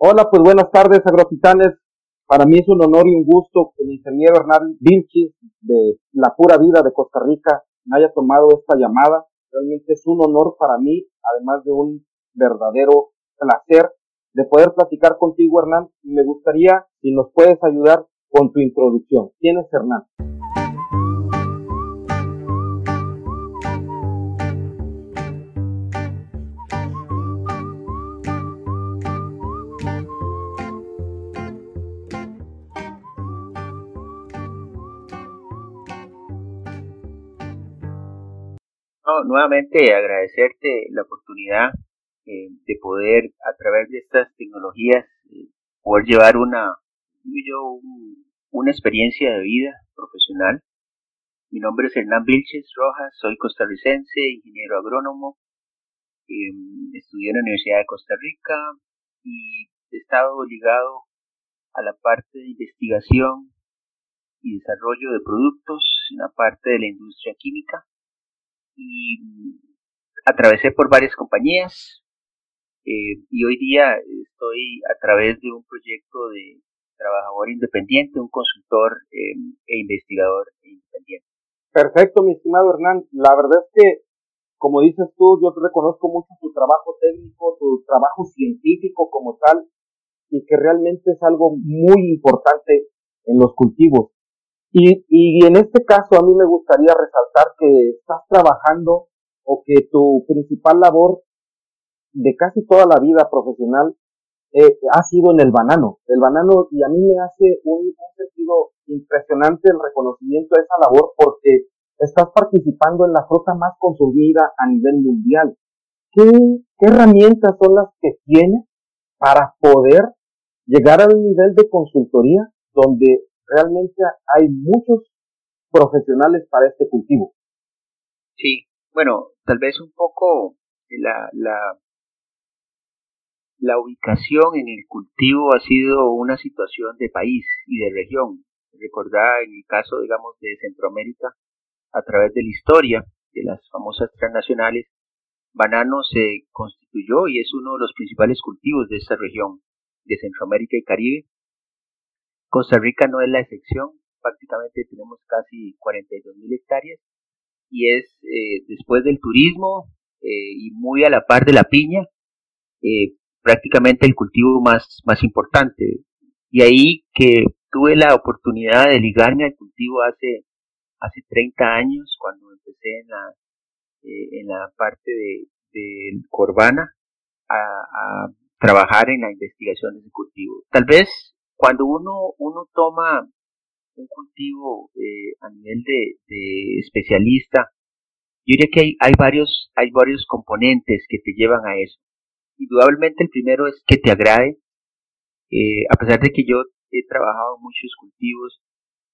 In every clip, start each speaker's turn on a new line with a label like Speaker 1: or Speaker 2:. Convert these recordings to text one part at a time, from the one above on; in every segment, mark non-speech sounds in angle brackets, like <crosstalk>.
Speaker 1: Hola, pues buenas tardes, agrotitanes. Para mí es un honor y un gusto que el ingeniero Hernán Vilchis de La Pura Vida de Costa Rica me haya tomado esta llamada. Realmente es un honor para mí, además de un verdadero placer de poder platicar contigo, Hernán. Y me gustaría si nos puedes ayudar con tu introducción. ¿Quién es Hernán?
Speaker 2: Nuevamente agradecerte la oportunidad eh, de poder a través de estas tecnologías eh, poder llevar una yo una experiencia de vida profesional. Mi nombre es Hernán Vilches Rojas, soy costarricense, ingeniero agrónomo, em, estudié en la Universidad de Costa Rica y he estado ligado a la parte de investigación y desarrollo de productos en la parte de la industria química y atravesé por varias compañías eh, y hoy día estoy a través de un proyecto de trabajador independiente, un consultor em, e investigador independiente.
Speaker 1: Perfecto, mi estimado Hernán. La verdad es que, como dices tú, yo te reconozco mucho tu trabajo técnico, tu trabajo científico como tal, y que realmente es algo muy importante en los cultivos. Y, y en este caso a mí me gustaría resaltar que estás trabajando o que tu principal labor de casi toda la vida profesional eh, ha sido en el banano. El banano, y a mí me hace un, sentido impresionante el reconocimiento de esa labor porque estás participando en la fruta más consumida a nivel mundial. ¿Qué, qué herramientas son las que tienes para poder llegar al nivel de consultoría donde realmente hay muchos profesionales para este cultivo.
Speaker 2: Sí, bueno, tal vez un poco la, la, la ubicación en el cultivo ha sido una situación de país y de región. Recordar en el caso, digamos, de Centroamérica, a través de la historia de las famosas transnacionales, banano se constituyó y es uno de los principales cultivos de esta región de Centroamérica y Caribe Costa Rica no es la excepción, prácticamente tenemos casi 42 mil hectáreas y es eh, después del turismo eh, y muy a la par de la piña, eh, prácticamente el cultivo más, más importante. Y ahí que tuve la oportunidad de ligarme al cultivo hace, hace 30 años, cuando empecé en la, en la parte de, de Corbana a, a trabajar en la investigación de ese cultivo. Tal vez cuando uno, uno toma un cultivo eh, a nivel de, especialista, yo diría que hay, hay, varios, hay varios componentes que te llevan a eso. Indudablemente el primero es que te agrade. Eh, a pesar de que yo he trabajado en muchos cultivos,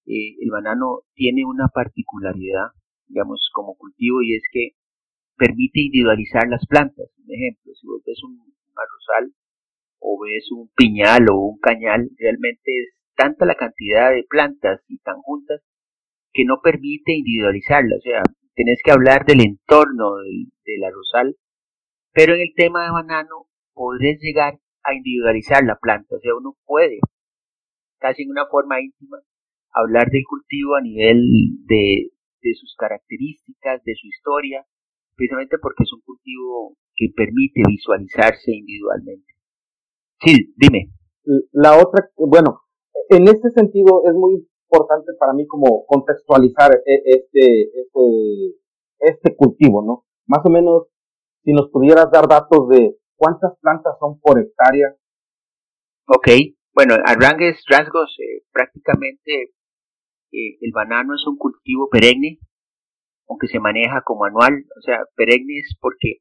Speaker 2: eh, el banano tiene una particularidad, digamos, como cultivo y es que permite individualizar las plantas. Un ejemplo, si vos ves un arrozal, o ves un piñal o un cañal, realmente es tanta la cantidad de plantas y tan juntas que no permite individualizarla. O sea, tenés que hablar del entorno del, del arrozal, pero en el tema de banano podés llegar a individualizar la planta. O sea, uno puede, casi en una forma íntima, hablar del cultivo a nivel de, de sus características, de su historia, precisamente porque es un cultivo que permite visualizarse individualmente. Sí, dime.
Speaker 1: La otra, bueno, en este sentido es muy importante para mí como contextualizar e, este, este, este cultivo, ¿no? Más o menos, si nos pudieras dar datos de cuántas plantas son por hectárea.
Speaker 2: Ok, bueno, a rasgos, eh, prácticamente eh, el banano es un cultivo perenne, aunque se maneja como anual, o sea, perenne es porque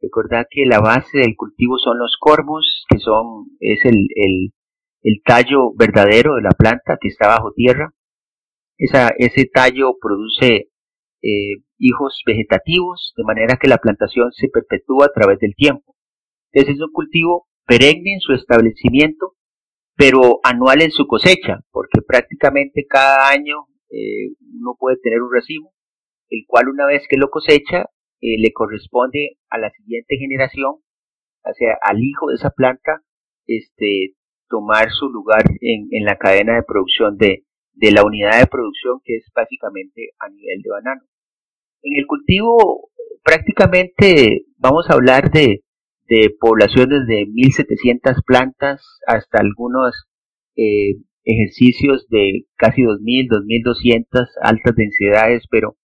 Speaker 2: Recordad que la base del cultivo son los cormos, que son, es el, el, el tallo verdadero de la planta que está bajo tierra. Esa, ese tallo produce eh, hijos vegetativos, de manera que la plantación se perpetúa a través del tiempo. Es un cultivo perenne en su establecimiento, pero anual en su cosecha, porque prácticamente cada año eh, uno puede tener un racimo, el cual una vez que lo cosecha eh, le corresponde a la siguiente generación, o sea, al hijo de esa planta, este, tomar su lugar en, en la cadena de producción de, de la unidad de producción que es básicamente a nivel de banano. En el cultivo prácticamente vamos a hablar de, de poblaciones de 1.700 plantas hasta algunos eh, ejercicios de casi 2.000, 2.200 altas densidades, pero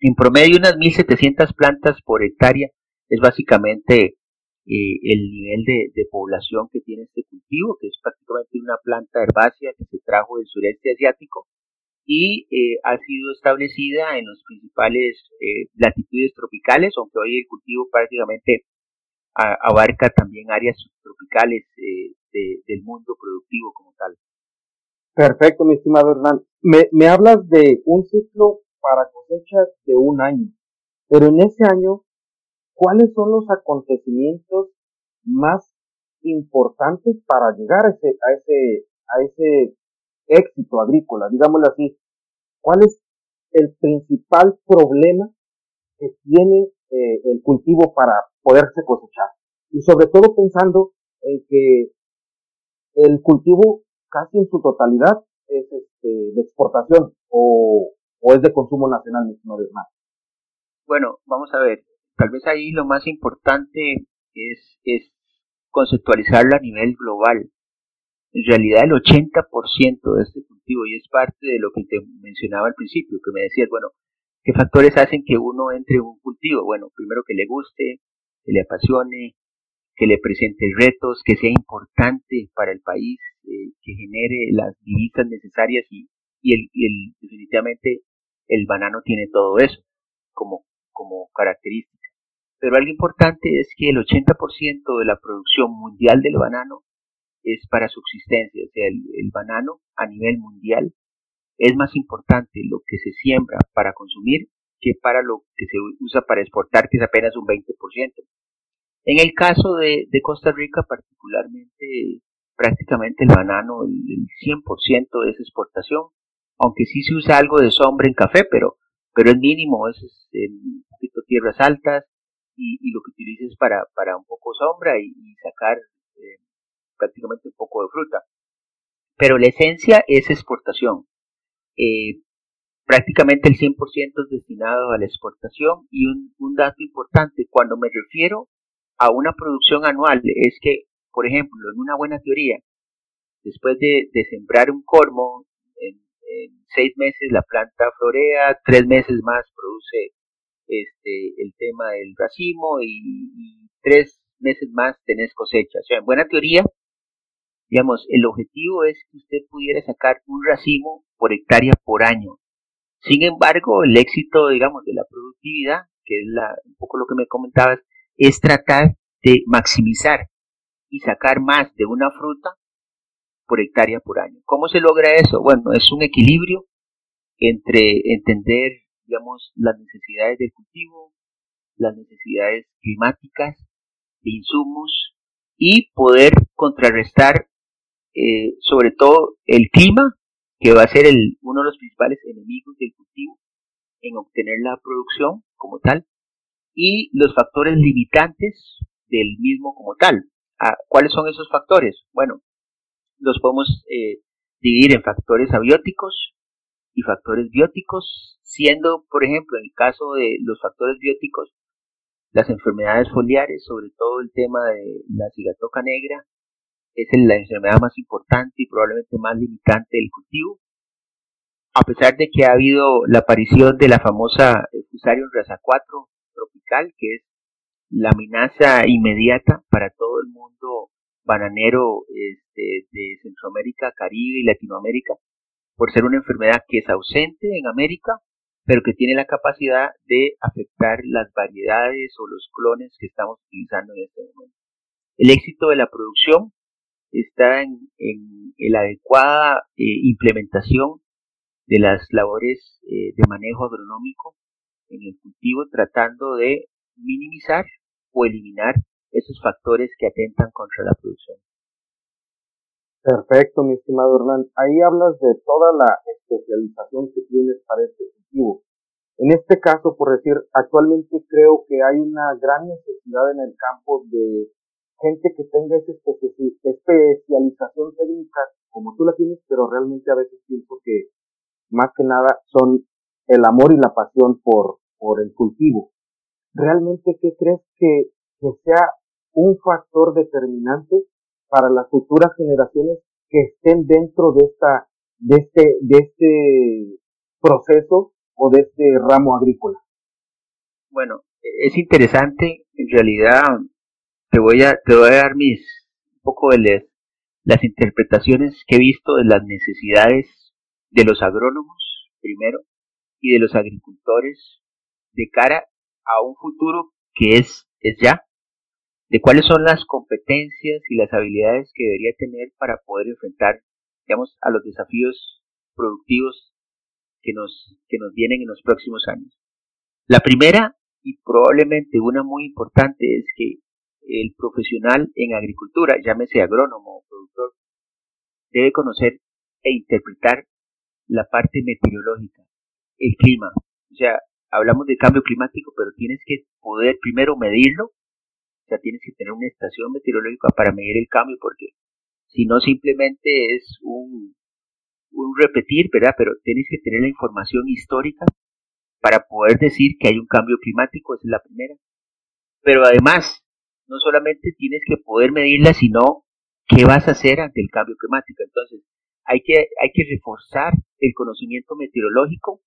Speaker 2: en promedio unas 1.700 plantas por hectárea es básicamente eh, el nivel de, de, población que tiene este cultivo, que es prácticamente una planta herbácea que se trajo del sureste asiático y eh, ha sido establecida en los principales eh, latitudes tropicales, aunque hoy el cultivo prácticamente abarca también áreas subtropicales del mundo productivo como tal.
Speaker 1: Perfecto, mi estimado Hernán. Me, me hablas de un ciclo para cosechas de un año, pero en ese año ¿cuáles son los acontecimientos más importantes para llegar a ese, a ese, a ese éxito agrícola, digámoslo así? ¿Cuál es el principal problema que tiene eh, el cultivo para poderse cosechar? Y sobre todo pensando en que el cultivo casi en su totalidad es este, de exportación o, o es de consumo nacional, mi estimado.
Speaker 2: Bueno, vamos a ver. Tal vez ahí lo más importante es, es conceptualizarlo a nivel global. En realidad el 80% de este cultivo, y es parte de lo que te mencionaba al principio, que me decías, bueno, ¿qué factores hacen que uno entre en un cultivo? Bueno, primero que le guste, que le apasione, que le presente retos, que sea importante para el país, eh, que genere las divisas necesarias y, y, el, y el, definitivamente el banano tiene todo eso como, como característica. Pero algo importante es que el 80% de la producción mundial del banano es para subsistencia, o sea, el, banano a nivel mundial es más importante lo que se siembra para consumir que para lo que se usa para exportar, que es apenas un 20%. En el caso de, Costa Rica particularmente, prácticamente el banano, el, 100% es exportación, aunque sí se usa algo de sombra en café, pero, pero es mínimo, es, en un poquito tierras altas, y, lo que utilices para, para un poco sombra y, sacar eh, prácticamente un poco de fruta. Pero la esencia es exportación. Eh, prácticamente el 100% es destinado a la exportación y un, un dato importante, cuando me refiero a una producción anual, es que, por ejemplo, en una buena teoría, después de, de sembrar un cormo, en, seis meses la planta florea, tres meses más produce este, el tema del racimo y, tres meses más tenés cosecha. O sea, en buena teoría, digamos, el objetivo es que usted pudiera sacar un racimo por hectárea por año. Sin embargo, el éxito, digamos, de la productividad, que es la, un poco lo que me comentabas, es tratar de maximizar y sacar más de una fruta por hectárea por año. ¿Cómo se logra eso? Bueno, es un equilibrio entre entender digamos, las necesidades del cultivo, las necesidades climáticas, de insumos y poder contrarrestar eh, sobre todo el clima, que va a ser el, uno de los principales enemigos del cultivo en obtener la producción como tal, y los factores limitantes del mismo como tal. Ah, ¿Cuáles son esos factores? Bueno, los podemos eh, dividir en factores abióticos y factores bióticos siendo, por ejemplo, en el caso de los factores bióticos, las enfermedades foliares, sobre todo el tema de la cigatoca negra, es la enfermedad más importante y probablemente más limitante del cultivo. A pesar de que ha habido la aparición de la famosa Fusarium raza 4 tropical, que es la amenaza inmediata para todo el mundo bananero este, de Centroamérica, Caribe y Latinoamérica, por ser una enfermedad que es ausente en América pero que tiene la capacidad de afectar las variedades o los clones que estamos utilizando en este momento. El éxito de la producción está en, la adecuada eh, implementación de las labores eh, de manejo agronómico en el cultivo, tratando de minimizar o eliminar esos factores que atentan contra la producción.
Speaker 1: Perfecto, mi estimado Hernán. Ahí hablas de toda la especialización que tienes para este cultivo. En este caso, por decir, actualmente creo que hay una gran necesidad en el campo de gente que tenga esa especialización técnica como tú la tienes, pero realmente a veces pienso que más que nada son el amor y la pasión por, el cultivo. ¿Realmente qué crees que sea un factor determinante para las futuras generaciones que estén dentro de esta, de este, de este proceso o de este ramo agrícola?
Speaker 2: Bueno, es interesante, en realidad te voy a, te voy a dar mis, un poco de las interpretaciones que he visto de las necesidades de los agrónomos, primero, y de los agricultores de cara a un futuro que es, es ya, de cuáles son las competencias y las habilidades que debería tener para poder enfrentar, digamos, a los desafíos productivos que nos, que nos vienen en los próximos años. La primera, y probablemente una muy importante, es que el profesional en agricultura, llámese agrónomo o productor, debe conocer e interpretar la parte meteorológica, el clima. O sea, hablamos de cambio climático, pero tienes que poder primero medirlo, sea, tienes que tener una estación meteorológica para medir el cambio, porque si no simplemente es un, un repetir, ¿verdad? Pero tienes que tener la información histórica para poder decir que hay un cambio climático, esa es la primera. Pero además, no solamente tienes que poder medirla, sino qué vas a hacer ante el cambio climático. Entonces, hay que, hay que reforzar el conocimiento meteorológico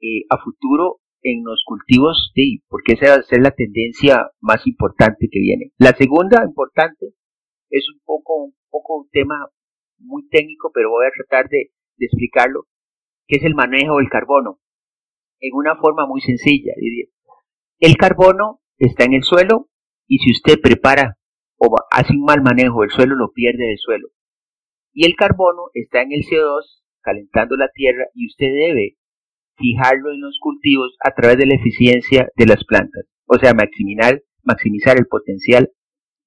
Speaker 2: eh, a futuro en los cultivos, sí, porque esa va a ser la tendencia más importante que viene. La segunda importante es un poco, un poco un tema muy técnico, pero voy a tratar de, explicarlo, que es el manejo del carbono, en una forma muy sencilla. El carbono está en el suelo y si usted prepara o hace un mal manejo del suelo, lo pierde del suelo. Y el carbono está en el CO2 calentando la tierra y usted debe fijarlo en los cultivos a través de la eficiencia de las plantas. O sea, maximizar, maximizar el potencial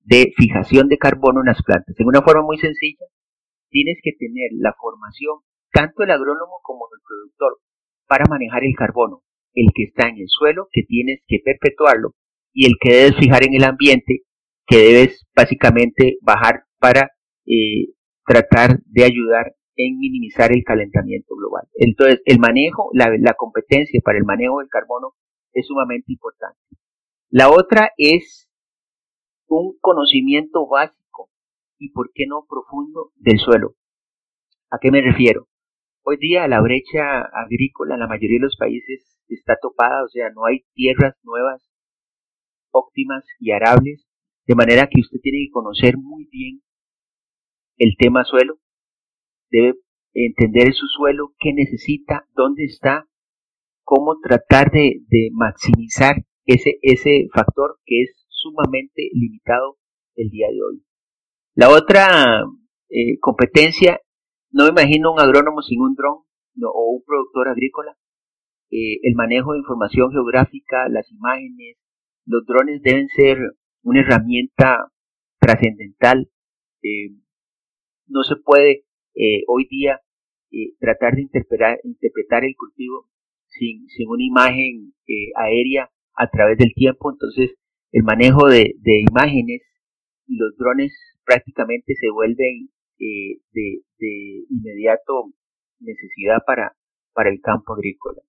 Speaker 2: de fijación de carbono en las plantas. En una forma muy sencilla, tienes que tener la formación, tanto el agrónomo como el productor, para manejar el carbono, el que está en el suelo, que tienes que perpetuarlo, y el que debes fijar en el ambiente, que debes básicamente bajar para eh, tratar de ayudar en minimizar el calentamiento global. Entonces, el manejo, la, competencia para el manejo del carbono es sumamente importante. La otra es un conocimiento básico y, por qué no, profundo del suelo. ¿A qué me refiero? Hoy día la brecha agrícola en la mayoría de los países está topada, o sea, no hay tierras nuevas, óptimas y arables, de manera que usted tiene que conocer muy bien el tema suelo, debe entender su suelo, qué necesita, dónde está, cómo tratar de, maximizar ese, ese factor que es sumamente limitado el día de hoy. La otra eh, competencia, no me imagino un agrónomo sin un dron o un productor agrícola. Eh, el manejo de información geográfica, las imágenes, los drones deben ser una herramienta trascendental. Eh, no se puede eh, hoy día eh, tratar de interpretar, interpretar el cultivo sin, sin una imagen eh, aérea a través del tiempo. Entonces, el manejo de, de imágenes y los drones prácticamente se vuelven de, de, inmediato necesidad para, para el campo agrícola.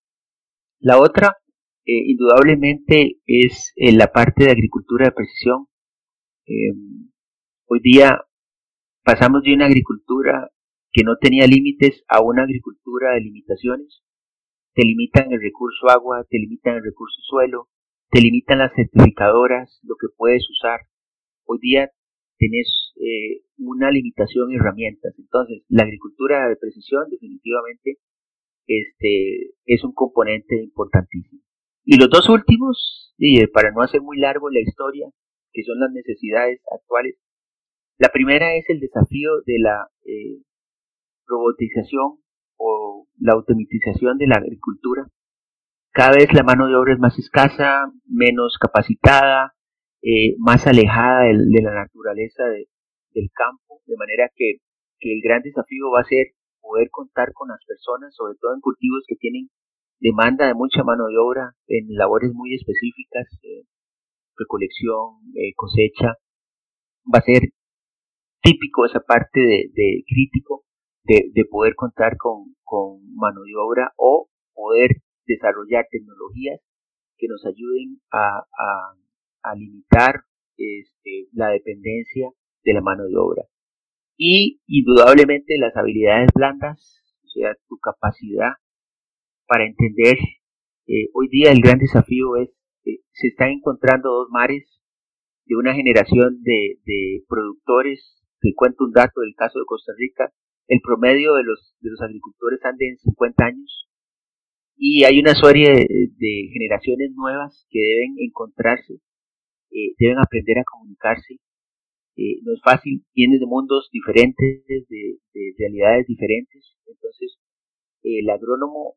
Speaker 2: La otra, indudablemente, es la parte de agricultura de precisión. hoy día pasamos de una agricultura que no tenía límites a una agricultura de limitaciones. Te limitan el recurso agua, te limitan el recurso suelo, te limitan las certificadoras, lo que puedes usar. Hoy día tenés eh, una limitación en herramientas. Entonces, la agricultura de precisión definitivamente este, es un componente importantísimo. Y los dos últimos, y para no hacer muy largo la historia, que son las necesidades actuales, la primera es el desafío de la eh, robotización o la automatización de la agricultura. Cada vez la mano de obra es más escasa, menos capacitada, eh, más alejada de, la naturaleza del campo, de manera que, el gran desafío va a ser poder contar con las personas, sobre todo en cultivos que tienen demanda de mucha mano de obra, en labores muy específicas, eh, recolección, eh, cosecha, va a ser típico esa parte de, crítico de, poder contar con, mano de obra o poder desarrollar tecnologías que nos ayuden a, limitar este, la dependencia de la mano de obra. Y indudablemente las habilidades blandas, o sea, tu capacidad para entender. Eh, hoy día el gran desafío es, que se están encontrando dos mares de una generación de, de productores. Te cuento un dato del caso de Costa Rica. El promedio de los, de los agricultores anda en 50 años y hay una serie de, generaciones nuevas que deben encontrarse, eh, deben aprender a comunicarse. Eh, no es fácil, vienen de mundos diferentes, de, de realidades diferentes. Entonces, el agrónomo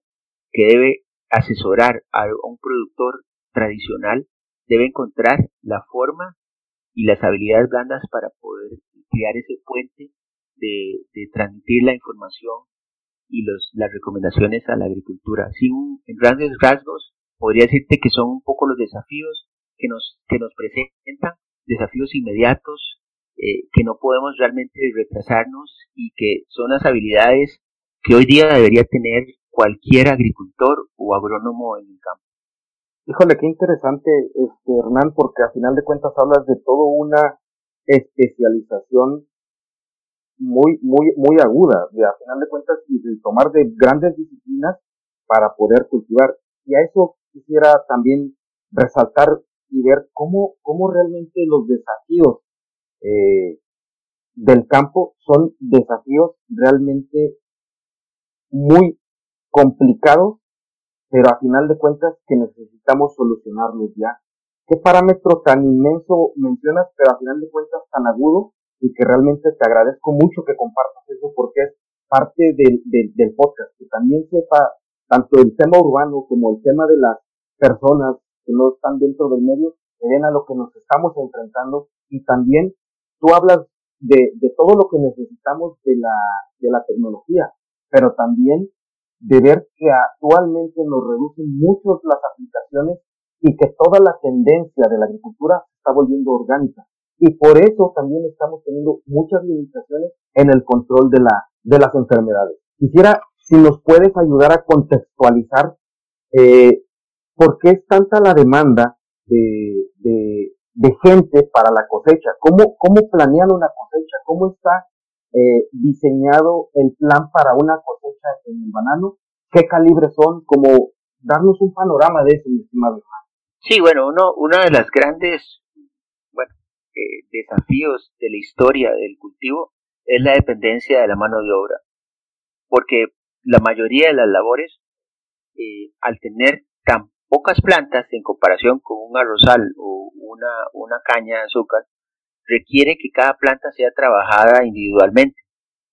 Speaker 2: que debe asesorar a un productor tradicional debe encontrar la forma y las habilidades blandas para poder crear ese puente de, transmitir la información y los, las recomendaciones a la agricultura. Así, en grandes rasgos, podría decirte que son un poco los desafíos que nos, que nos presentan, desafíos inmediatos, eh, que no podemos realmente retrasarnos y que son las habilidades que hoy día debería tener cualquier agricultor o agrónomo en el campo.
Speaker 1: Híjole, qué interesante, este, Hernán, porque a final de cuentas hablas de toda una especialización muy, muy, muy aguda, de a final de cuentas, y de tomar de grandes disciplinas para poder cultivar. Y a eso quisiera también resaltar y ver cómo, cómo realmente los desafíos eh, del campo son desafíos realmente muy complicados, pero a final de cuentas que necesitamos solucionarlos ya. ¿Qué parámetro tan inmenso mencionas, pero a final de cuentas tan agudo y que realmente te agradezco mucho que compartas eso porque es parte del, del, podcast, que también sepa tanto el tema urbano como el tema de las personas que no están dentro del medio, que ven a lo que nos estamos enfrentando y también tú hablas de, de todo lo que necesitamos de la, de la tecnología, pero también de ver que actualmente nos reducen mucho las aplicaciones y que toda la tendencia de la agricultura está volviendo orgánica. Y por eso también estamos teniendo muchas limitaciones en el control de, la, de las enfermedades. Quisiera si nos puedes ayudar a contextualizar eh, por qué es tanta la demanda de, de, gente para la cosecha, cómo, cómo planean una cosecha, cómo está eh, diseñado el plan para una cosecha en el banano, qué calibres son, como darnos un panorama de eso, mi estimado.
Speaker 2: Sí, bueno, uno, una de las grandes eh, desafíos de la historia del cultivo es la dependencia de la mano de obra, porque la mayoría de las labores, eh, al tener tan pocas plantas en comparación con un arrozal o una, una caña de azúcar, requiere que cada planta sea trabajada individualmente.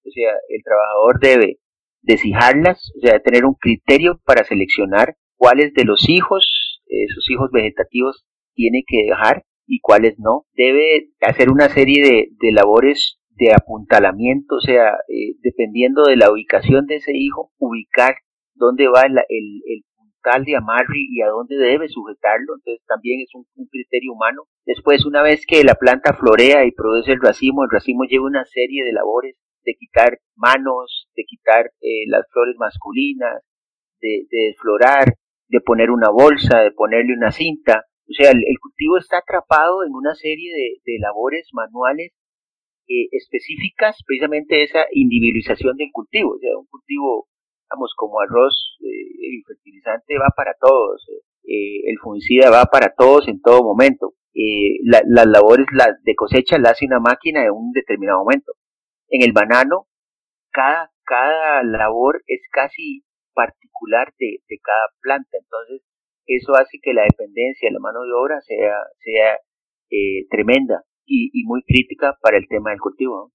Speaker 2: O sea, el trabajador debe deshijarlas, o sea, tener un criterio para seleccionar cuáles de los hijos, esos hijos vegetativos, tiene que dejar y cuáles no. Debe hacer una serie de, labores de apuntalamiento, o sea, eh, dependiendo de la ubicación de ese hijo, ubicar dónde va el, el, de amarre y a dónde debe sujetarlo, entonces también es un, criterio humano. Después, una vez que la planta florea y produce el racimo, el racimo lleva una serie de labores de quitar manos, de quitar eh, las flores masculinas, de, de, desflorar, de poner una bolsa, de ponerle una cinta. O sea, el, cultivo está atrapado en una serie de, labores manuales eh, específicas, precisamente esa individualización del cultivo. O sea, un cultivo Vamos, como arroz, eh, el fertilizante va para todos, eh, el fungicida va para todos en todo momento. Eh, las labores de cosecha las hace una máquina en un determinado momento. En el banano, cada, cada labor es casi particular de, cada planta, entonces eso hace que la dependencia de la mano de obra sea, sea tremenda y, y, muy crítica para el tema del cultivo.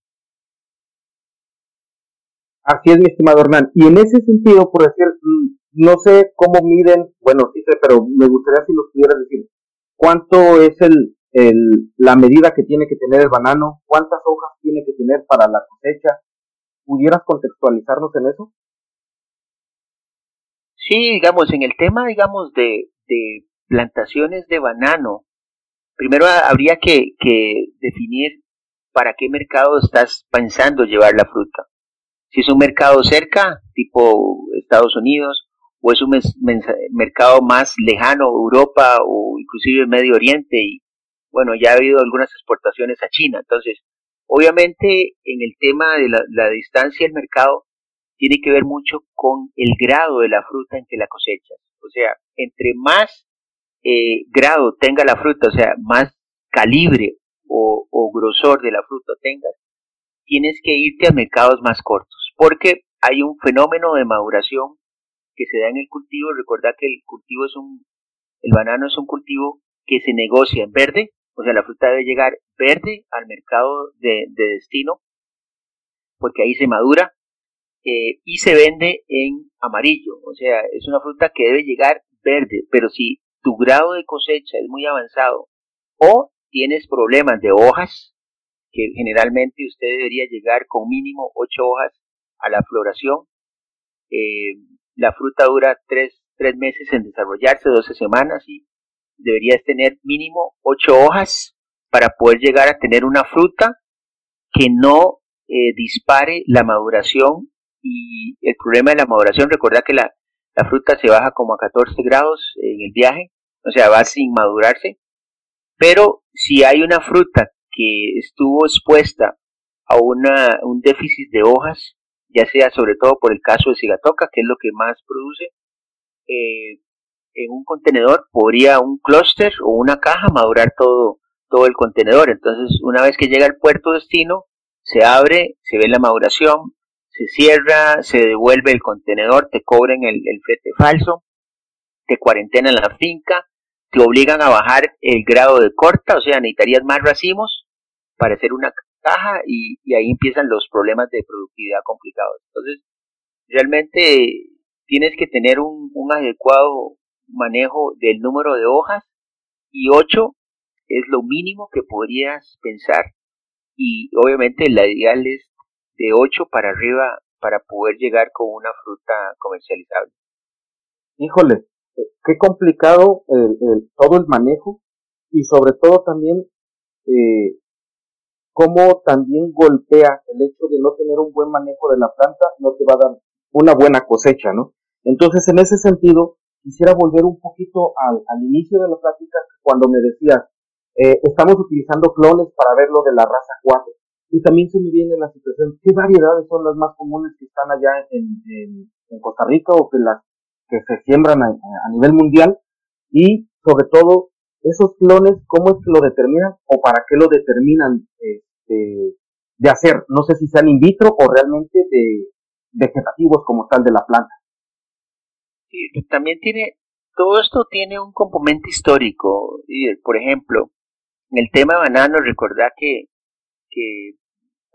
Speaker 1: Así es, mi estimado Hernán. Y en ese sentido, por decir, mm, no sé cómo miden, bueno, sí sé, pero me gustaría si nos pudieras decir, ¿cuánto es el, el, la medida que tiene que tener el banano? ¿Cuántas hojas tiene que tener para la cosecha? ¿Pudieras contextualizarnos en eso?
Speaker 2: Sí, digamos, en el tema, digamos, de, de plantaciones de banano, primero habría que, que definir para qué mercado estás pensando llevar la fruta. Si es un mercado cerca, tipo Estados Unidos, o es un mercado más lejano, Europa o inclusive Medio Oriente, y bueno, ya ha habido algunas exportaciones a China. Entonces, obviamente en el tema de la, distancia del mercado, tiene que ver mucho con el grado de la fruta en que la cosechas. O sea, entre más eh, grado tenga la fruta, o sea, más calibre o, grosor de la fruta tengas, tienes que irte a mercados más cortos, porque hay un fenómeno de maduración que se da en el cultivo. Recuerda que el cultivo es un, el banano es un cultivo que se negocia en verde, o sea, la fruta debe llegar verde al mercado de, destino, porque ahí se madura, eh, y se vende en amarillo, o sea, es una fruta que debe llegar verde, pero si tu grado de cosecha es muy avanzado o tienes problemas de hojas, que generalmente usted debería llegar con mínimo 8 hojas a la floración. Eh, la fruta dura 3, meses en desarrollarse, 12 semanas, y deberías tener mínimo 8 hojas para poder llegar a tener una fruta que no eh, dispare la maduración. Y el problema de la maduración, recuerda que la, la fruta se baja como a 14 grados en el viaje, o sea, va sin madurarse. Pero si hay una fruta que estuvo expuesta a una, un déficit de hojas, ya sea sobre todo por el caso de cigatoca, que es lo que más produce, eh, en un contenedor podría un clúster o una caja madurar todo, todo el contenedor. Entonces, una vez que llega al puerto destino, se abre, se ve la maduración, se cierra, se devuelve el contenedor, te cobren el, el flete falso, te cuarentenan la finca, te obligan a bajar el grado de corta, o sea, necesitarías más racimos para hacer una caja y, ahí empiezan los problemas de productividad complicados. Entonces, realmente tienes que tener un, adecuado manejo del número de hojas y 8 es lo mínimo que podrías pensar y obviamente la ideal es de 8 para arriba para poder llegar con una fruta comercializable.
Speaker 1: Híjole, eh, qué complicado el, todo el manejo y sobre todo también eh, cómo también golpea el hecho de no tener un buen manejo de la planta, no te va a dar una buena cosecha, ¿no? Entonces, en ese sentido, quisiera volver un poquito al, inicio de la plática, cuando me decías, eh, estamos utilizando clones para ver lo de la raza 4. Y también se me viene la situación, ¿qué variedades son las más comunes que están allá en, Costa Rica o que las que se siembran a, nivel mundial? Y sobre todo, esos clones, ¿cómo es que lo determinan o para qué lo determinan este, de hacer? No sé si sean in vitro o realmente de vegetativos como tal de la planta.
Speaker 2: Sí, también tiene, todo esto tiene un componente histórico. Por ejemplo, en el tema banano, recordad que, que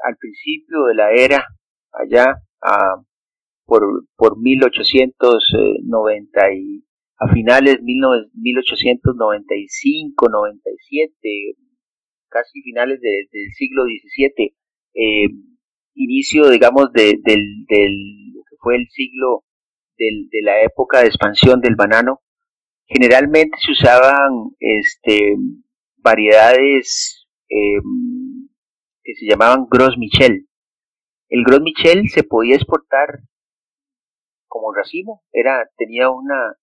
Speaker 2: al principio de la era, allá a, por, por 1890 y a finales de 1895, 97, casi finales del siglo XVII, eh, inicio, digamos, de, del, del, lo que fue el siglo del, de la época de expansión del banano, generalmente se usaban este, variedades eh, que se llamaban Gros Michel. El Gros Michel se podía exportar como racimo, era, tenía una,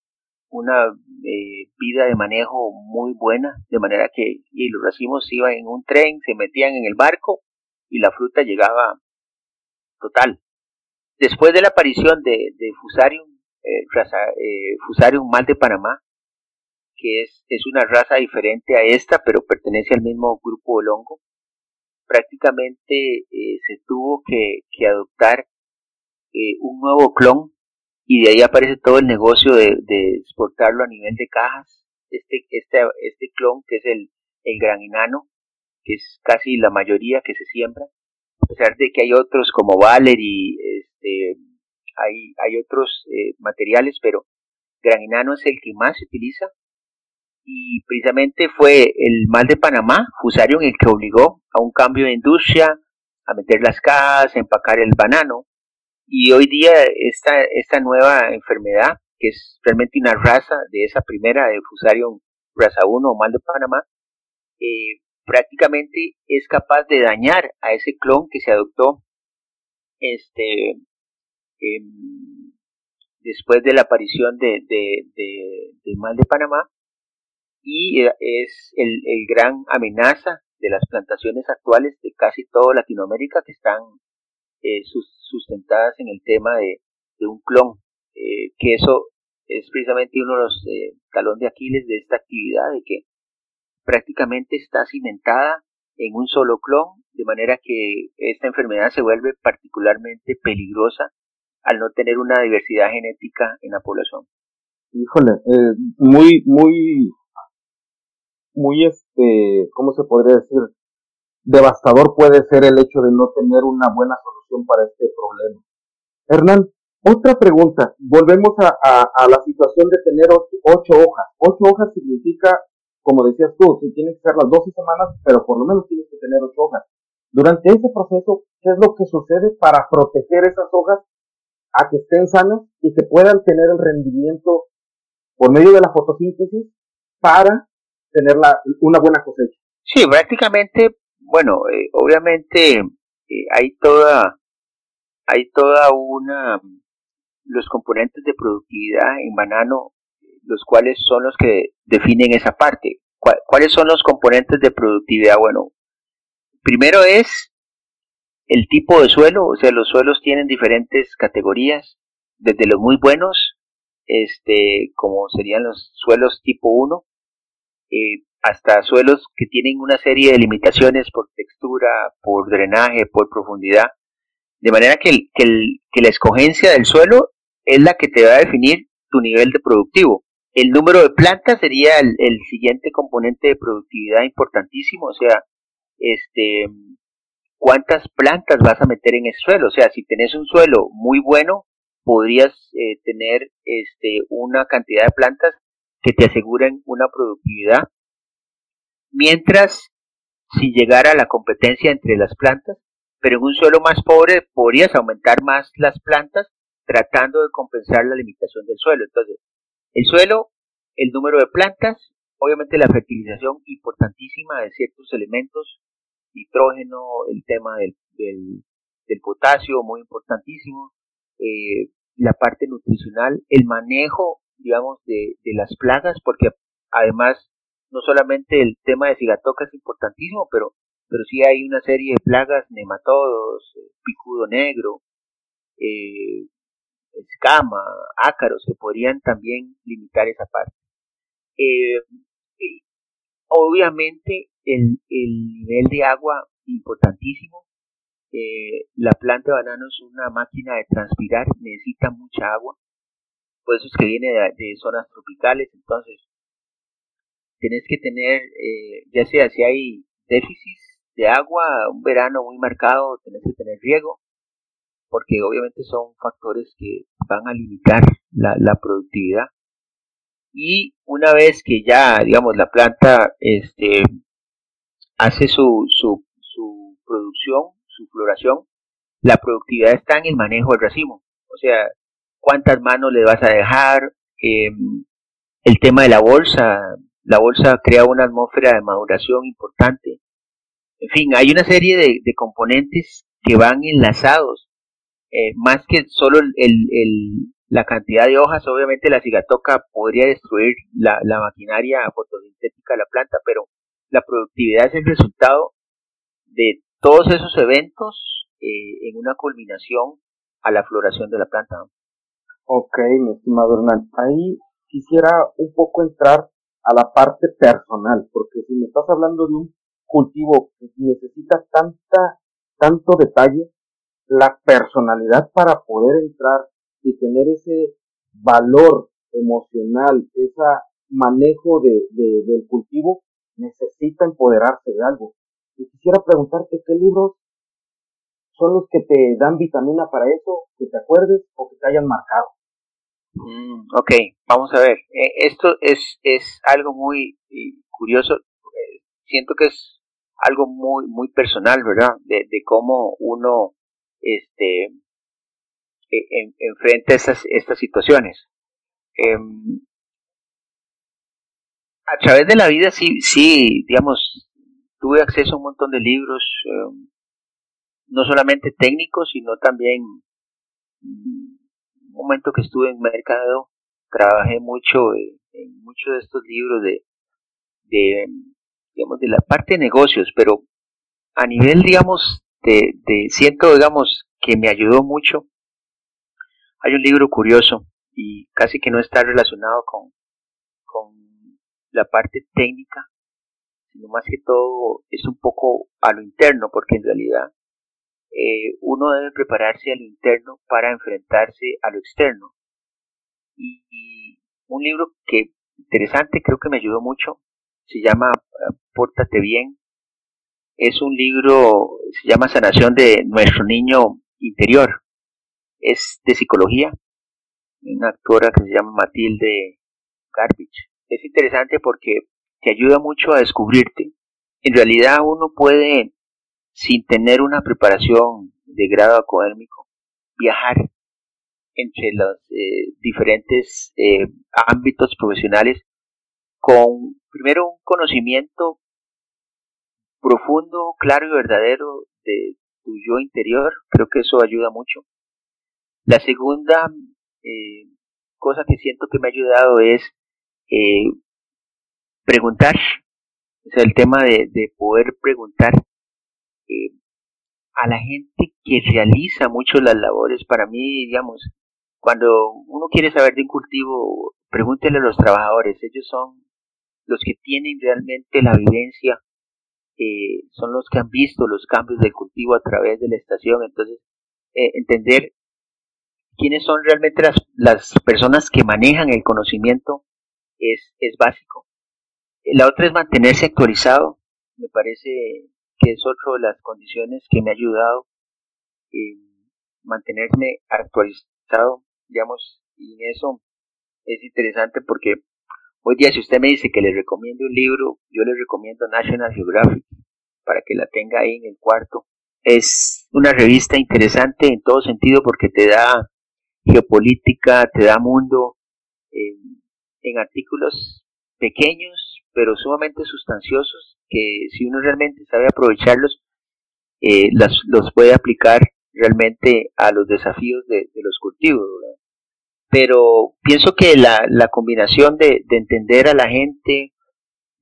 Speaker 2: una eh, vida de manejo muy buena, de manera que y los racimos iban en un tren, se metían en el barco y la fruta llegaba total. Después de la aparición de, Fusarium, eh, eh, Fusarium mal de Panamá, que es, es una raza diferente a esta, pero pertenece al mismo grupo de hongo, prácticamente se tuvo que, adoptar un nuevo clon y de ahí aparece todo el negocio de, exportarlo a nivel de cajas. Este, este, este clon que es el, el gran enano, que es casi la mayoría que se siembra, a pesar de que hay otros como Valery, este, hay, hay otros eh, materiales, pero gran enano es el que más se utiliza y precisamente fue el mal de Panamá, Fusarium, el que obligó a un cambio de industria, a meter las cajas, a empacar el banano, y hoy día esta, esta nueva enfermedad, que es realmente una raza de esa primera de Fusarium raza 1 o mal de Panamá, eh, prácticamente es capaz de dañar a ese clon que se adoptó este después de la aparición de, de, del mal de Panamá y es el, el, gran amenaza de las plantaciones actuales de casi toda Latinoamérica que están eh, sustentadas en el tema de, de un clon, eh, que eso es precisamente uno de los eh, talón de Aquiles de esta actividad, de que prácticamente está cimentada en un solo clon, de manera que esta enfermedad se vuelve particularmente peligrosa al no tener una diversidad genética en la población.
Speaker 1: Híjole, eh, muy, muy, muy, este, ¿cómo se podría decir? Devastador puede ser el hecho de no tener una buena solución para este problema. Hernán, otra pregunta. Volvemos a, la situación de tener ocho, hojas. Ocho hojas significa, como decías tú, si tienen que ser las 12 semanas, pero por lo menos tienes que tener ocho hojas. Durante ese proceso, ¿qué es lo que sucede para proteger esas hojas a que estén sanas y que puedan tener el rendimiento por medio de la fotosíntesis para tener la, una buena cosecha.
Speaker 2: Sí, prácticamente, bueno, eh, obviamente eh, hay toda, hay toda una, los componentes de productividad en banano, los cuales son los que definen esa parte. ¿Cuáles son los componentes de productividad? Bueno, primero es el tipo de suelo, o sea, los suelos tienen diferentes categorías, desde los muy buenos, este, como serían los suelos tipo 1, eh, hasta suelos que tienen una serie de limitaciones por textura, por drenaje, por profundidad, de manera que, la escogencia del suelo es la que te va a definir tu nivel de productivo. El número de plantas sería el, el siguiente componente de productividad importantísimo, o sea, este, cuántas plantas vas a meter en ese suelo. O sea, si tenés un suelo muy bueno, podrías eh, tener este, una cantidad de plantas que te aseguren una productividad. Mientras, si llegara la competencia entre las plantas, pero en un suelo más pobre podrías aumentar más las plantas tratando de compensar la limitación del suelo. Entonces, el suelo, el número de plantas, obviamente la fertilización importantísima de ciertos elementos nitrógeno, el tema del, del, potasio, muy importantísimo, eh, la parte nutricional, el manejo, digamos, de, de las plagas, porque además no solamente el tema de cigatoca es importantísimo, pero, pero sí hay una serie de plagas, nematodos, eh, picudo negro, eh, escama, ácaros, que podrían también limitar esa parte. Eh, obviamente el, nivel de agua importantísimo. La planta de banano es una máquina de transpirar, necesita mucha agua. Por eso es que viene de, zonas tropicales. Entonces, tenés que tener, eh, ya sea si hay déficit de agua, un verano muy marcado, tenés que tener riego, porque obviamente son factores que van a limitar la, productividad. Y una vez que ya, digamos, la planta este, hace su, su, su producción, su floración, la productividad está en el manejo del racimo. O sea, cuántas manos le vas a dejar, em, el tema de la bolsa, la bolsa crea una atmósfera de maduración importante. En fin, hay una serie de, componentes que van enlazados, eh, más que solo la cantidad de hojas, obviamente la cigatoca podría destruir la, la maquinaria fotosintética de la planta, pero la productividad es el resultado de todos esos eventos eh, en una culminación a la floración de la planta.
Speaker 1: Ok, mi estimado Hernán. Ahí quisiera un poco entrar a la parte personal, porque si me estás hablando de un cultivo que necesita tanta, tanto detalle, la personalidad para poder entrar y tener ese valor emocional, ese manejo de, del cultivo, necesita empoderarse de algo. Y quisiera preguntarte qué libros son los que te dan vitamina para eso, que te acuerdes o que te hayan marcado.
Speaker 2: Mm, ok, vamos a ver. Eh, esto es, es algo muy eh, curioso. Eh, siento que es algo muy, muy personal, ¿verdad? De, de cómo uno este, en, enfrenta estas, estas situaciones. Em, a través de la vida sí, sí, digamos, tuve acceso a un montón de libros, em, no solamente técnicos, sino también mm, un momento que estuve en mercado, trabajé mucho en muchos de estos libros de, de, digamos, de la parte de negocios, pero a nivel, digamos, de, de siento, digamos, que me ayudó mucho. Hay un libro curioso y casi que no está relacionado con, con la parte técnica, sino más que todo es un poco a lo interno, porque en realidad eh, uno debe prepararse a lo interno para enfrentarse a lo externo. Y, un libro que interesante, creo que me ayudó mucho, se llama eh, Pórtate bien. Es un libro, se llama Sanación de nuestro niño interior. Es de psicología. Una actora que se llama Matilde Garbage. Es interesante porque te ayuda mucho a descubrirte. En realidad uno puede, sin tener una preparación de grado académico, viajar entre los eh, diferentes eh, ámbitos profesionales con primero un conocimiento profundo, claro y verdadero de tu yo interior, creo que eso ayuda mucho. La segunda eh, cosa que siento que me ha ayudado es preguntar, o sea, el tema de, poder preguntar eh, a la gente que realiza mucho las labores, para mí, digamos, cuando uno quiere saber de un cultivo, pregúntele a los trabajadores, ellos son los que tienen realmente la vivencia, eh, son los que han visto los cambios del cultivo a través de la estación, entonces eh, entender quiénes son realmente las, las personas que manejan el conocimiento es, es básico. La otra es mantenerse actualizado. Me parece que es otra de las condiciones que me ha ayudado eh, mantenerme actualizado, digamos, y en eso es interesante porque hoy día si usted me dice que le recomiendo un libro, yo le recomiendo National Geographic para que la tenga ahí en el cuarto. Es una revista interesante en todo sentido porque te da geopolítica, te da mundo eh, en artículos pequeños pero sumamente sustanciosos que si uno realmente sabe aprovecharlos, eh, los puede aplicar realmente a los desafíos de, los cultivos. Pero pienso que la, la combinación de, entender a la gente,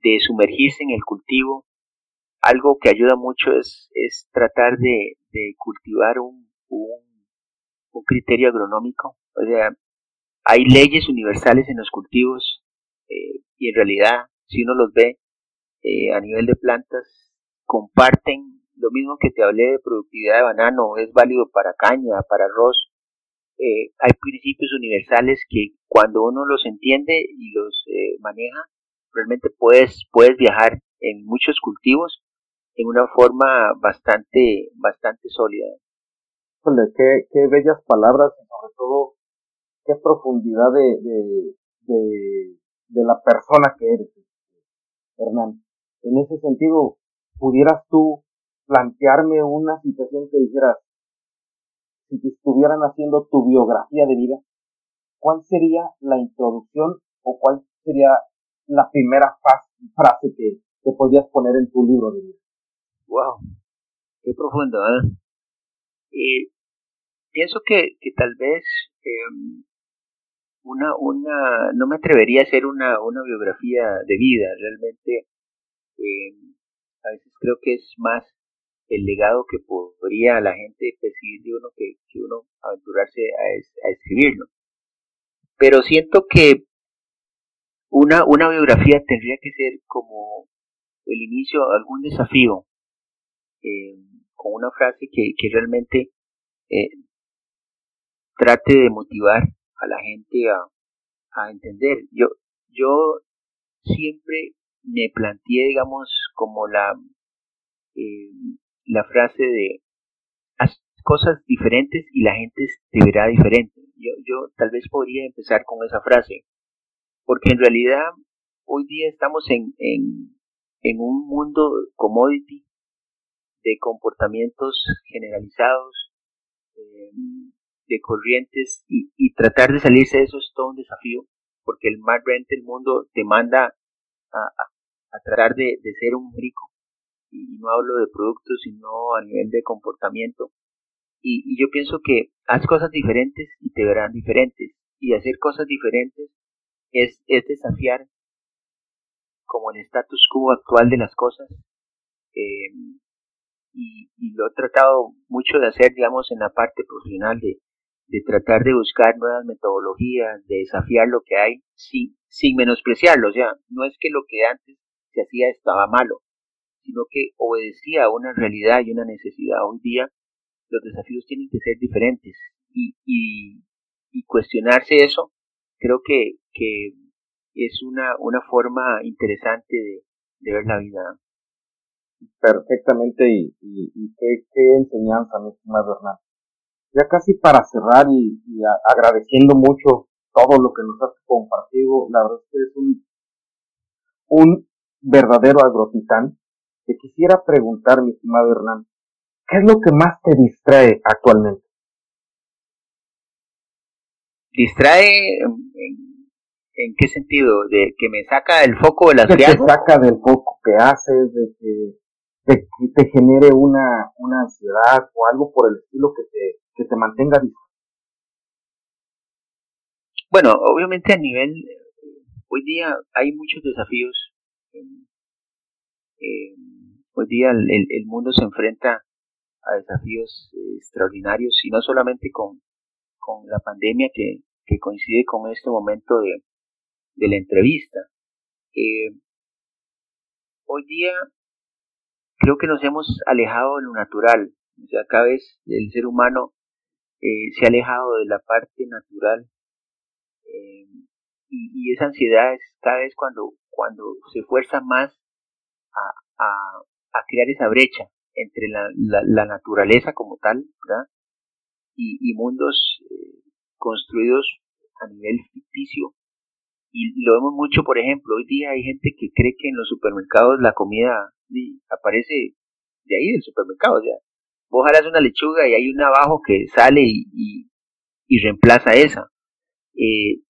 Speaker 2: de sumergirse en el cultivo, algo que ayuda mucho es, es tratar de, cultivar un, un, criterio agronómico. O sea, hay leyes universales en los cultivos eh, y en realidad si uno los ve eh, a nivel de plantas, comparten lo mismo que te hablé de productividad de banano, es válido para caña, para arroz. Eh, hay principios universales que cuando uno los entiende y los eh, maneja, realmente puedes, puedes viajar en muchos cultivos en una forma bastante, bastante sólida.
Speaker 1: Qué, qué bellas palabras y sobre todo qué profundidad de, de, de, de la persona que eres. Hernán. En ese sentido, ¿pudieras tú plantearme una situación que dijeras, si te estuvieran haciendo tu biografía de vida, ¿cuál sería la introducción o cuál sería la primera frase que, te podrías poner en tu libro de vida?
Speaker 2: Wow, qué profundo, ¿eh? Y pienso que, que tal vez em, una, una, no me atrevería a hacer una, una biografía de vida, realmente eh, a veces creo que es más el legado que podría la gente percibir de uno que, que uno aventurarse a, a, escribirlo. Pero siento que una, una biografía tendría que ser como el inicio de algún desafío, eh, con una frase que, que realmente eh, trate de motivar a la gente a, entender. Yo, yo siempre me planteé, digamos, como la, eh, la frase de haz cosas diferentes y la gente te verá diferente. Yo, yo tal vez podría empezar con esa frase, porque en realidad hoy día estamos en, en, en un mundo commodity de comportamientos generalizados, eh, de corrientes y, y, tratar de salirse de eso es todo un desafío porque el más rente del mundo te manda a, tratar de, ser un rico y no hablo de productos, sino a nivel de comportamiento. Y, yo pienso que haz cosas diferentes y te verán diferentes. Y hacer cosas diferentes es, es desafiar como el status quo actual de las cosas. Eh, y, lo he tratado mucho de hacer, digamos, en la parte profesional de, de tratar de buscar nuevas metodologías, de desafiar lo que hay sin, sin menospreciarlo. O sea, no es que lo que antes se hacía estaba malo, sino que obedecía a una realidad y una necesidad. Hoy día los desafíos tienen que ser diferentes y, y, y cuestionarse eso creo que, que es una, una forma interesante de, de ver la vida.
Speaker 1: Perfectamente y, y, qué, qué, enseñanza, mi estimado Hernán. Ya casi para cerrar y, agradeciendo mucho todo lo que nos has compartido, la verdad es que eres un, un verdadero agrotitán. Te quisiera preguntar, mi estimado Hernán, ¿qué es lo que más te distrae actualmente?
Speaker 2: ¿Distrae en, qué sentido? ¿De que me saca del foco de las
Speaker 1: que te saca del foco que haces, de que, te genere una, una ansiedad o algo por el estilo que te, que te mantenga distraído.
Speaker 2: Bueno, obviamente a nivel, hoy día hay muchos desafíos eh, hoy día el, el, mundo se enfrenta a desafíos eh, extraordinarios y no solamente con, con la pandemia que, que, coincide con este momento de, de la entrevista. Eh, hoy día creo que nos hemos alejado de lo natural, o sea, cada vez el ser humano eh, se ha alejado de la parte natural eh, y, y, esa ansiedad es cada vez cuando, cuando se fuerza más a, a, crear esa brecha entre la, la, naturaleza como tal, ¿verdad? Y, y mundos eh, construidos a nivel ficticio. Y lo vemos mucho, por ejemplo, hoy día hay gente que cree que en los supermercados la comida aparece de ahí del supermercado. O sea, vos jalas una lechuga y hay una abajo que sale y, y, y reemplaza esa. Eh,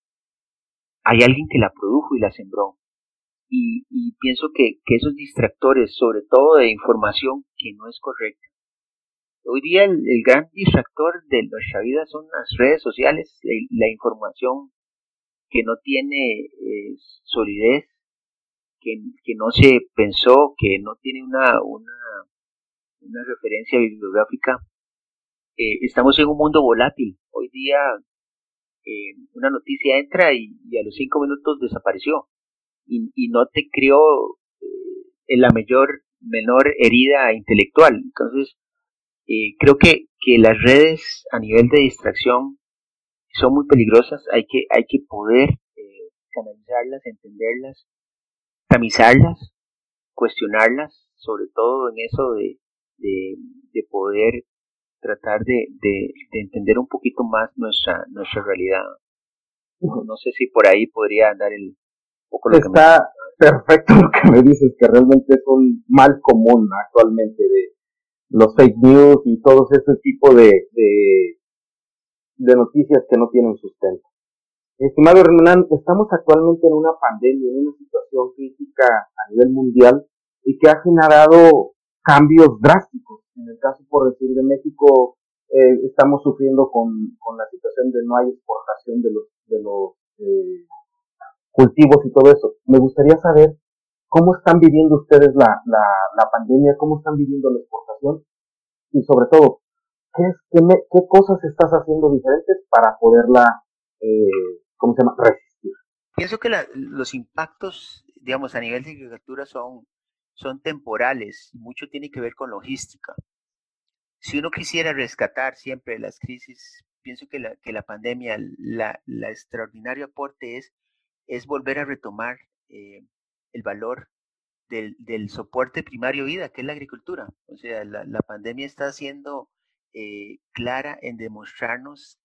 Speaker 2: hay alguien que la produjo y la sembró y, y pienso que, que, esos distractores, sobre todo de información que no es correcta, hoy día el, gran distractor de nuestra vida son las redes sociales, la, información que no tiene eh, solidez, que, que, no se pensó, que no tiene una, una, una referencia bibliográfica. Eh, estamos en un mundo volátil. Hoy día eh, una noticia entra y, a los cinco minutos desapareció y, no te creó eh, en la mayor, menor herida intelectual. Entonces, creo que, que las redes a nivel de distracción son muy peligrosas, hay que, hay que poder canalizarlas, entenderlas, tamizarlas, cuestionarlas, sobre todo en eso de, de, de poder tratar de, de, de, entender un poquito más nuestra, nuestra realidad. No sé si por ahí podría dar el,
Speaker 1: Está perfecto <laughs> lo que me dices, que realmente es un mal común actualmente de los fake news y todo ese tipo de, de, noticias que no tienen sustento. Estimado Hernán, estamos actualmente en una pandemia, en una situación crítica a nivel mundial y que ha generado cambios drásticos. En el caso, por decir, de México, eh, estamos sufriendo con, con, la situación de no hay exportación de los, de los eh, cultivos y todo eso. Me gustaría saber cómo están viviendo ustedes la, la, la pandemia, cómo están viviendo la exportación y sobre todo, ¿qué, qué, qué cosas estás haciendo diferentes para poderla, eh, ¿cómo se llama?, resistir.
Speaker 2: Pienso que la, los impactos, digamos, a nivel de agricultura son, son temporales y mucho tiene que ver con logística. Si uno quisiera rescatar siempre las crisis, pienso que la, que la pandemia, la, la extraordinario aporte es es volver a retomar eh, el valor del, del, soporte primario vida, que es la agricultura. O sea, la, la pandemia está siendo eh, clara en demostrarnos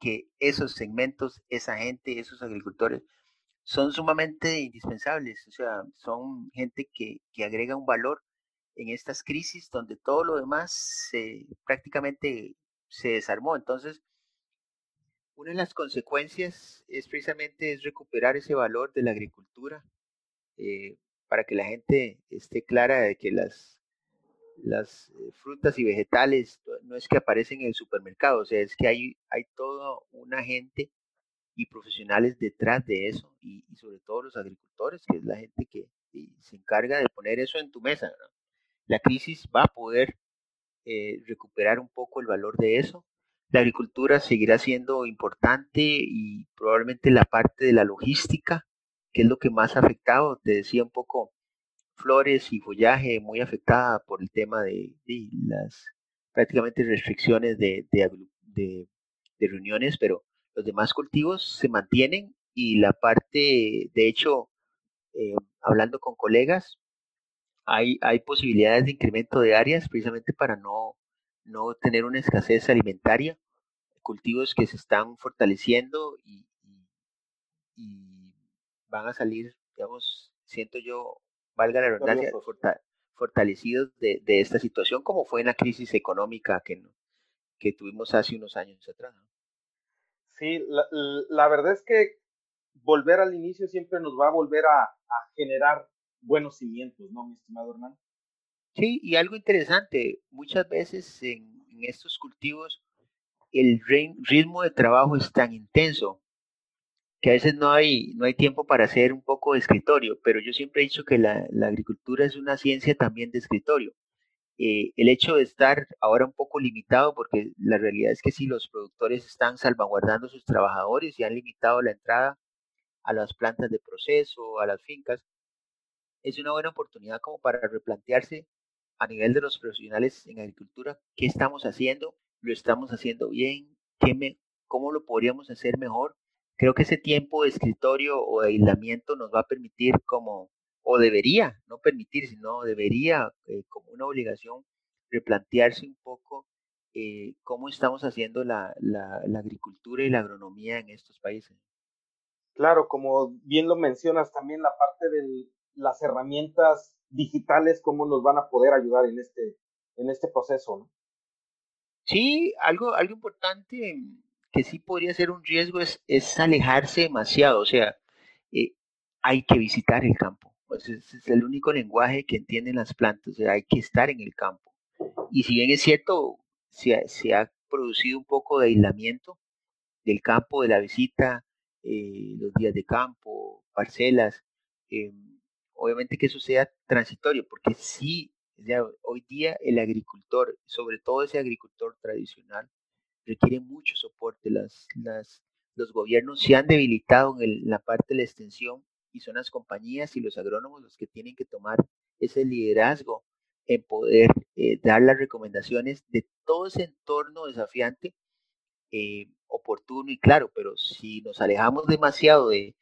Speaker 2: que esos segmentos, esa gente, esos agricultores, son sumamente indispensables. O sea, son gente que, que agrega un valor en estas crisis donde todo lo demás se, prácticamente se desarmó. Entonces, una de las consecuencias es precisamente es recuperar ese valor de la agricultura eh, para que la gente esté clara de que las, las eh, frutas y vegetales no es que aparecen en el supermercado, o sea, es que hay, hay toda una gente y profesionales detrás de eso y, sobre todo los agricultores, que es la gente que se encarga de poner eso en tu mesa. La crisis va a poder eh, recuperar un poco el valor de eso. La agricultura seguirá siendo importante y probablemente la parte de la logística, que es lo que más ha afectado. Te decía un poco flores y follaje muy afectada por el tema de, las prácticamente restricciones de, de, reuniones, pero los demás cultivos se mantienen y la parte, de hecho, eh, hablando con colegas, hay, hay posibilidades de incremento de áreas precisamente para no, no tener una escasez alimentaria, cultivos que se están fortaleciendo y, y van a salir, digamos, siento yo, valga la redundancia, fortalecidos de, de, esta situación, como fue en la crisis económica que, que tuvimos hace unos años atrás.
Speaker 1: Sí, la, la, verdad es que volver al inicio siempre nos va a volver a, generar buenos cimientos, ¿no, mi estimado Hernán?
Speaker 2: Sí, y algo interesante, muchas veces en, en estos cultivos el ritmo de trabajo es tan intenso que a veces no hay, no hay tiempo para hacer un poco de escritorio, pero yo siempre he dicho que la, agricultura es una ciencia también de escritorio. Eh, el hecho de estar ahora un poco limitado, porque la realidad es que si los productores están salvaguardando a sus trabajadores y han limitado la entrada a las plantas de proceso, a las fincas, es una buena oportunidad como para replantearse a nivel de los profesionales en agricultura qué estamos haciendo, lo estamos haciendo bien, ¿Qué me, cómo lo podríamos hacer mejor creo que ese tiempo de escritorio o de aislamiento nos va a permitir como, o debería, no permitir, sino debería eh, como una obligación replantearse un poco eh, cómo estamos haciendo la, la, agricultura y la agronomía en estos países.
Speaker 1: Claro, como bien lo mencionas, también la parte de las herramientas digitales, cómo nos van a poder ayudar en este, en este proceso, ¿no?
Speaker 2: Sí, algo, algo importante que sí podría ser un riesgo es, es alejarse demasiado, o sea, eh, hay que visitar el campo. Pues es el único lenguaje que entienden las plantas, o sea, hay que estar en el campo. Y si bien es cierto, se ha, se ha producido un poco de aislamiento del campo, de la visita, eh, los días de campo, parcelas, eh, obviamente que eso sea transitorio, porque sí, hoy día el agricultor, sobre todo ese agricultor tradicional, requiere mucho soporte. Las, las, los gobiernos se han debilitado en, la parte de la extensión y son las compañías y los agrónomos los que tienen que tomar ese liderazgo en poder eh, dar las recomendaciones de todo ese entorno desafiante, eh, oportuno y claro, pero si nos alejamos demasiado de, eh,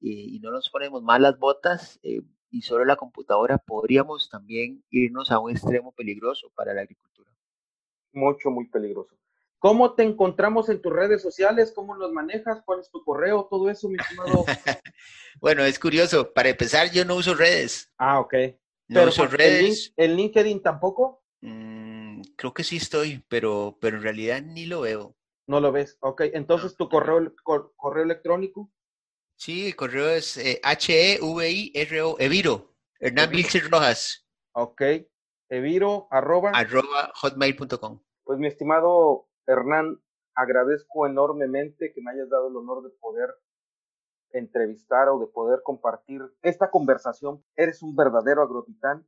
Speaker 2: y no nos ponemos mal las botas y solo la computadora, podríamos también irnos a un extremo peligroso para la agricultura.
Speaker 1: Mucho, muy peligroso. ¿Cómo te encontramos en tus redes sociales? ¿Cómo los manejas? ¿Cuál es tu correo? Todo eso, mi estimado. <laughs>
Speaker 2: bueno, es curioso. Para empezar, yo no uso redes.
Speaker 1: Ah, ok.
Speaker 2: No uso redes.
Speaker 1: ¿El, LinkedIn tampoco?
Speaker 2: Mm, creo que sí estoy, pero, pero en realidad ni lo veo.
Speaker 1: No lo ves. Ok. Entonces, ¿tu correo, correo electrónico?
Speaker 2: Sí, el correo es H-E-V-I-R-O, Eviro. Hernán Vilches Rojas.
Speaker 1: Ok. Eviro, arroba.
Speaker 2: Arroba hotmail.com.
Speaker 1: Pues mi estimado Hernán, agradezco enormemente que me hayas dado el honor de poder entrevistar o de poder compartir esta conversación. Eres un verdadero agrotitán.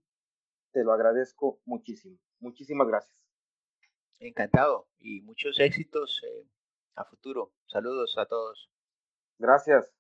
Speaker 1: Te lo agradezco muchísimo. Muchísimas gracias.
Speaker 2: Encantado y muchos éxitos eh, a futuro. Saludos a todos.
Speaker 1: Gracias.